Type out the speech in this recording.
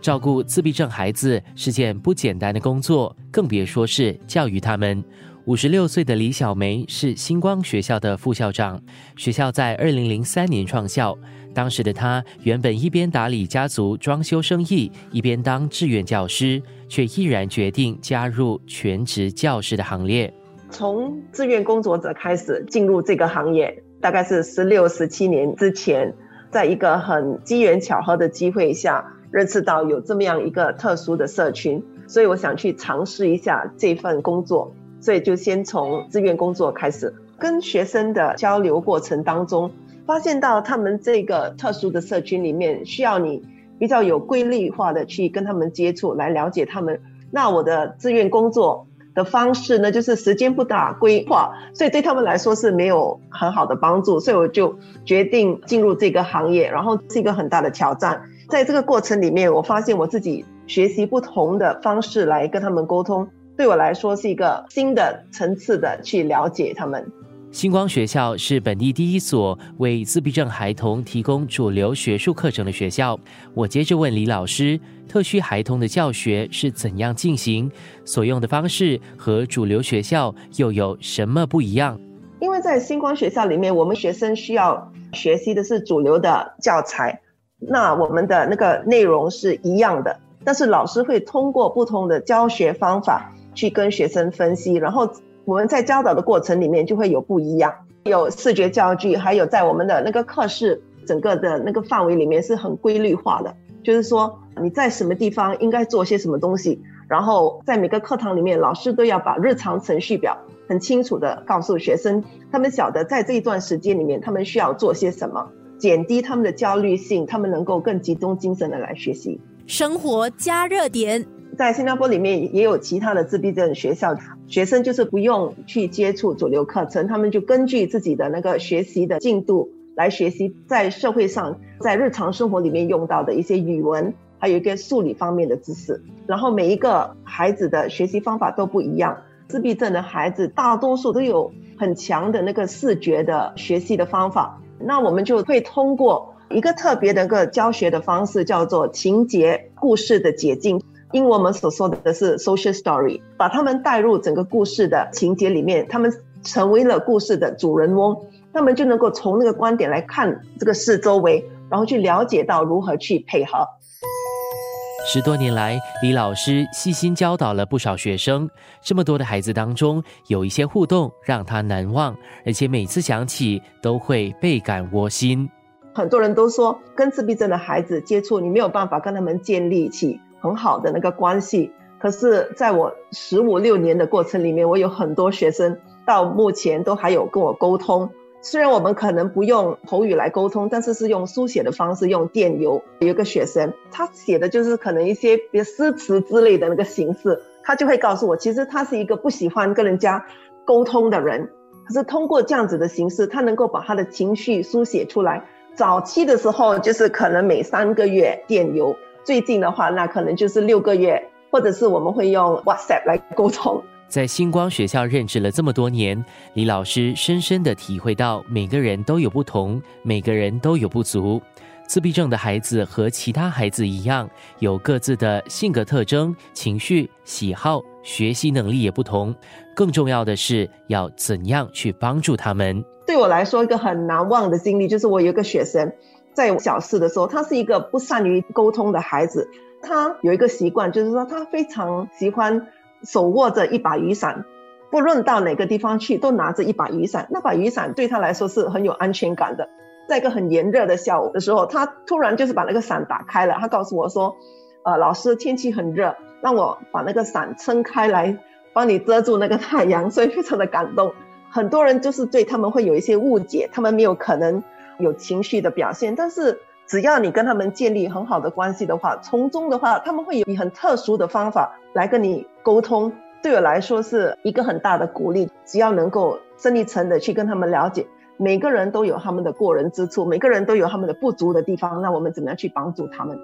照顾自闭症孩子是件不简单的工作，更别说是教育他们。五十六岁的李小梅是星光学校的副校长，学校在二零零三年创校。当时的她原本一边打理家族装修生意，一边当志愿教师，却毅然决定加入全职教师的行列。从志愿工作者开始进入这个行业，大概是十六、十七年之前，在一个很机缘巧合的机会下，认识到有这么样一个特殊的社群，所以我想去尝试一下这份工作。所以就先从志愿工作开始，跟学生的交流过程当中，发现到他们这个特殊的社群里面，需要你比较有规律化的去跟他们接触，来了解他们。那我的志愿工作的方式呢，就是时间不打规划，所以对他们来说是没有很好的帮助。所以我就决定进入这个行业，然后是一个很大的挑战。在这个过程里面，我发现我自己学习不同的方式来跟他们沟通。对我来说是一个新的层次的去了解他们。星光学校是本地第一所为自闭症孩童提供主流学术课程的学校。我接着问李老师，特需孩童的教学是怎样进行？所用的方式和主流学校又有什么不一样？因为在星光学校里面，我们学生需要学习的是主流的教材，那我们的那个内容是一样的，但是老师会通过不同的教学方法。去跟学生分析，然后我们在教导的过程里面就会有不一样，有视觉教具，还有在我们的那个课室整个的那个范围里面是很规律化的，就是说你在什么地方应该做些什么东西，然后在每个课堂里面，老师都要把日常程序表很清楚的告诉学生，他们晓得在这一段时间里面他们需要做些什么，减低他们的焦虑性，他们能够更集中精神的来学习。生活加热点。在新加坡里面也有其他的自闭症学校，学生就是不用去接触主流课程，他们就根据自己的那个学习的进度来学习在社会上、在日常生活里面用到的一些语文，还有一个数理方面的知识。然后每一个孩子的学习方法都不一样，自闭症的孩子大多数都有很强的那个视觉的学习的方法，那我们就会通过一个特别的一个教学的方式，叫做情节故事的解禁。因我们所说的是 social story，把他们带入整个故事的情节里面，他们成为了故事的主人翁，他们就能够从那个观点来看这个四周围，然后去了解到如何去配合。十多年来，李老师细心教导了不少学生，这么多的孩子当中，有一些互动让他难忘，而且每次想起都会倍感窝心。很多人都说，跟自闭症的孩子接触，你没有办法跟他们建立起。很好的那个关系，可是在我十五六年的过程里面，我有很多学生到目前都还有跟我沟通。虽然我们可能不用口语来沟通，但是是用书写的方式，用电邮。有一个学生，他写的就是可能一些比如诗词之类的那个形式，他就会告诉我，其实他是一个不喜欢跟人家沟通的人，可是通过这样子的形式，他能够把他的情绪书写出来。早期的时候，就是可能每三个月电邮。最近的话，那可能就是六个月，或者是我们会用 WhatsApp 来沟通。在星光学校任职了这么多年，李老师深深的体会到，每个人都有不同，每个人都有不足。自闭症的孩子和其他孩子一样，有各自的性格特征、情绪、喜好，学习能力也不同。更重要的是，要怎样去帮助他们？对我来说，一个很难忘的经历就是我有一个学生。在小四的时候，他是一个不善于沟通的孩子。他有一个习惯，就是说他非常喜欢手握着一把雨伞，不论到哪个地方去都拿着一把雨伞。那把雨伞对他来说是很有安全感的。在一个很炎热的下午的时候，他突然就是把那个伞打开了。他告诉我说：“呃，老师，天气很热，让我把那个伞撑开来，帮你遮住那个太阳。”所以非常的感动。很多人就是对他们会有一些误解，他们没有可能。有情绪的表现，但是只要你跟他们建立很好的关系的话，从中的话，他们会有以很特殊的方法来跟你沟通。对我来说是一个很大的鼓励。只要能够深一层的去跟他们了解，每个人都有他们的过人之处，每个人都有他们的不足的地方，那我们怎么样去帮助他们？